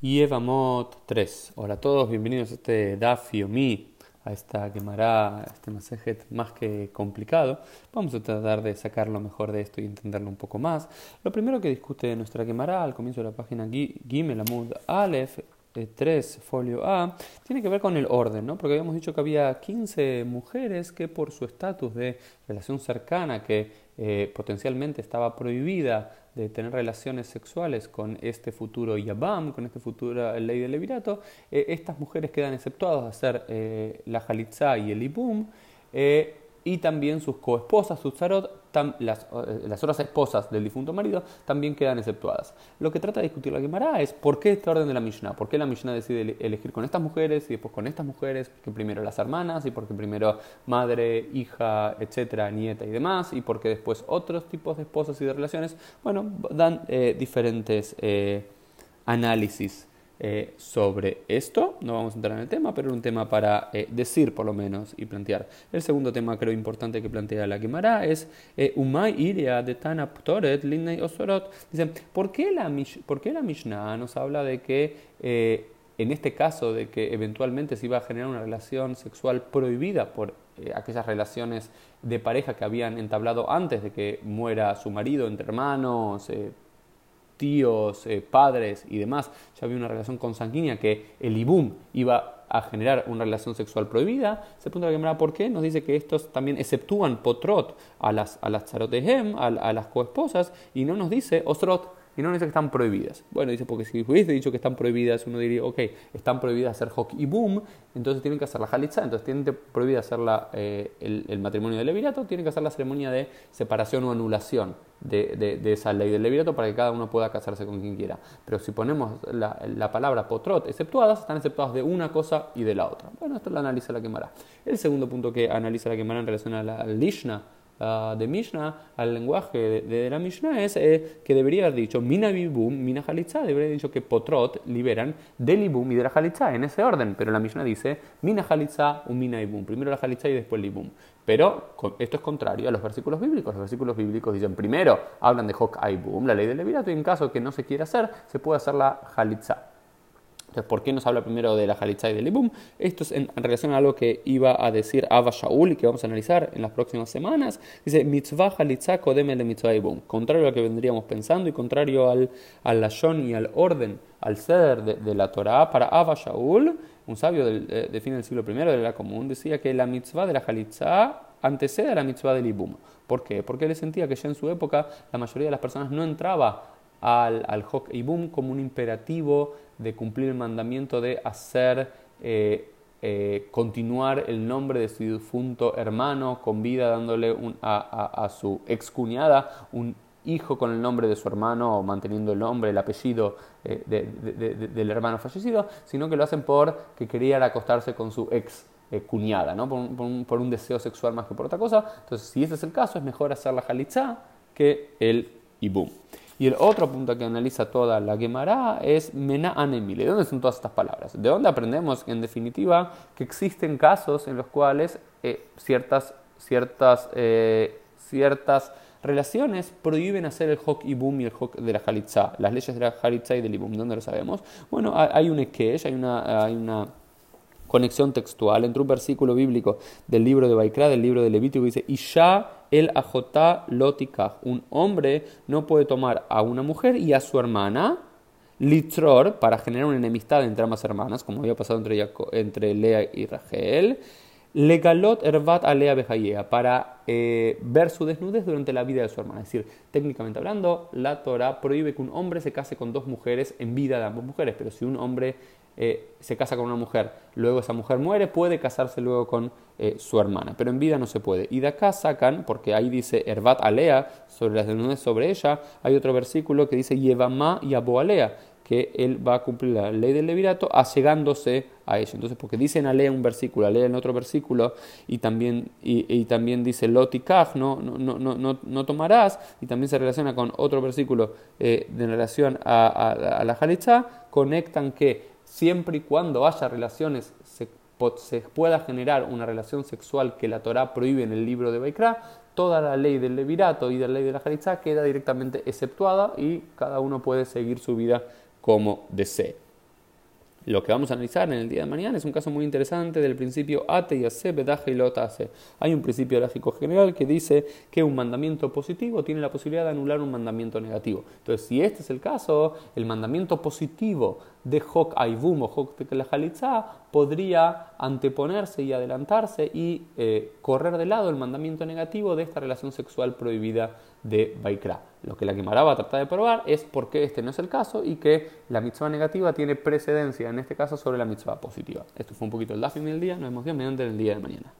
Yevamot 3. Hola a todos, bienvenidos a este Daf Mi, a esta quemará, este masajet más que complicado. Vamos a tratar de sacar lo mejor de esto y entenderlo un poco más. Lo primero que discute nuestra quemará al comienzo de la página Gimel Amud Aleph 3, eh, folio A, tiene que ver con el orden, ¿no? Porque habíamos dicho que había 15 mujeres que por su estatus de relación cercana, que eh, potencialmente estaba prohibida de tener relaciones sexuales con este futuro Yabam, con este futuro ley del levirato, eh, estas mujeres quedan exceptuadas a hacer la Jalitza y el Ibum y también sus coesposas, sus zarot, las, eh, las, otras esposas del difunto marido, también quedan exceptuadas. Lo que trata de discutir la Gemara es por qué este orden de la Mishnah, por qué la Mishnah decide elegir con estas mujeres y después con estas mujeres, que primero las hermanas y porque primero madre, hija, etcétera, nieta y demás, y porque después otros tipos de esposas y de relaciones, bueno, dan eh, diferentes eh, análisis eh, sobre esto. No vamos a entrar en el tema, pero es un tema para eh, decir por lo menos y plantear. El segundo tema creo importante que plantea la Gemara es eh, Umay Iria de Tana Ptoret Linnei Osorot. Dicen, ¿por qué, la, ¿por qué la Mishnah nos habla de que en este caso de que eventualmente se iba a generar una relación sexual prohibida por aquellas relaciones de pareja que habían entablado antes de que muera su marido entre hermanos, tíos, eh, padres y demás, ya había una relación consanguínea que el ibum iba a generar una relación sexual prohibida, se pregunta la Gemara por qué, nos dice que estos también exceptúan potrot a las, a las charotehem, a, a las coesposas, y no nos dice osrot, y no dice que están prohibidas. Bueno, dice, porque si hubiese dicho que están prohibidas, uno diría, ok, están prohibidas hacer hok y boom, entonces tienen que hacer la halitza, entonces tienen prohibida hacer la, eh, el, matrimonio del levirato, tienen que hacer la ceremonia de separación o anulación de, esa ley del levirato para que cada uno pueda casarse con quien quiera. Pero si ponemos la, palabra potrot exceptuadas, están exceptuadas de una cosa y de la otra. Bueno, esto lo analiza la quemará. El segundo punto que analiza la quemará en relación a la lishna, Ah, de Mishnah al lenguaje de, la Mishnah es eh, que debería haber dicho Mina Bibum, Mina Halitza, debería haber dicho que Potrot liberan del Ibum y de la Halitza en ese orden, pero la Mishnah dice Mina Halitza, un Mina Ibum, primero la Halitza y después el Ibum. Pero esto es contrario a los versículos bíblicos. Los versículos bíblicos dicen primero hablan de Hok Aibum, la ley del Levirato, y en caso que no se quiera hacer, se puede hacer la Halitza. Entonces, ¿por qué nos habla primero de la Jalitza y del Ibum? Esto es en, relación a algo que iba a decir Abba Shaul y que vamos a analizar en las próximas semanas. Dice, mitzvah Jalitza kodeme de mitzvah Ibum. Contrario a lo que vendríamos pensando y contrario al, al lashon y al orden, al ceder de, la Torah, para Abba Shaul, un sabio del, eh, de fin del siglo I de la común, decía que la mitzvah de la Jalitza antecede a la mitzvah del Ibum. ¿Por qué? Porque él sentía que ya en su época la mayoría de las personas no entraba al, al Hok Ibum como un imperativo de cumplir el mandamiento de hacer eh, eh, continuar el nombre de su difunto hermano con vida, dándole a, su excuñada un hijo con el nombre de su hermano, o manteniendo el nombre, el apellido eh, del hermano fallecido, sino que lo hacen por que quería acostarse con su ex cuñada, ¿no? Por un, por, un, deseo sexual más que por otra cosa. Entonces, si ese es el caso, es mejor hacer la jalitza que el ibum. Y el otro punto que analiza toda la Gemara es Mena Anemile. ¿De dónde son todas estas palabras? ¿De dónde aprendemos, en definitiva, que existen casos en los cuales eh, ciertas, ciertas, eh, ciertas relaciones prohíben hacer el Hok Ibum y el Hok de la Jalitza? Las leyes de la Jalitza y del Ibum, ¿dónde lo sabemos? Bueno, hay un Ekesh, hay una, conexión textual entre un versículo bíblico del libro de Baikra, del libro de Levítico, que dice, Isha el ajotá lotikah. Un hombre no puede tomar a una mujer y a su hermana, litror, para generar una enemistad entre ambas hermanas, como había pasado entre, entre Lea y Rachel, legalot ervat alea bejayea, para eh, ver su desnudez durante la vida de su hermana. Es decir, técnicamente hablando, la Torah prohíbe que un hombre se case con dos mujeres en vida de ambas mujeres, pero si un hombre eh, se casa con una mujer, luego esa mujer muere, puede casarse luego con eh, su hermana, pero en vida no se puede. Y de acá sacan, porque ahí dice Erbat Alea, sobre las desnudez sobre ella, hay otro versículo que dice Yevamá y Alea, que él va a cumplir la ley del levirato allegándose a ella. Entonces, porque dice en Alea un versículo, Alea en otro versículo, y también, y, también dice Lotikaj, no, no, no, no, no tomarás, y también se relaciona con otro versículo eh, de relación a, la Jalitza, conectan que siempre y cuando haya relaciones, se, pueda generar una relación sexual que la Torah prohíbe en el libro de Baikra, toda la ley del levirato y de la ley de la Jalitza queda directamente exceptuada y cada uno puede seguir su vida como desee. Lo que vamos a analizar en el día de mañana es un caso muy interesante del principio ate y hace, bedaje y lota hace. Hay un principio lógico general que dice que un mandamiento positivo tiene la posibilidad de anular un mandamiento negativo. Entonces, si este es el caso, el mandamiento positivo de Hok Aivum o Hok Halitza podría anteponerse y adelantarse y eh, correr de lado el mandamiento negativo de esta relación sexual prohibida de Baikra. Lo que la Gemara va a tratar de probar es por qué este no es el caso y que la mitzvah negativa tiene precedencia en este caso sobre la mitzvah positiva. Esto fue un poquito el dafim del día, nos vemos bien mediante el día de mañana.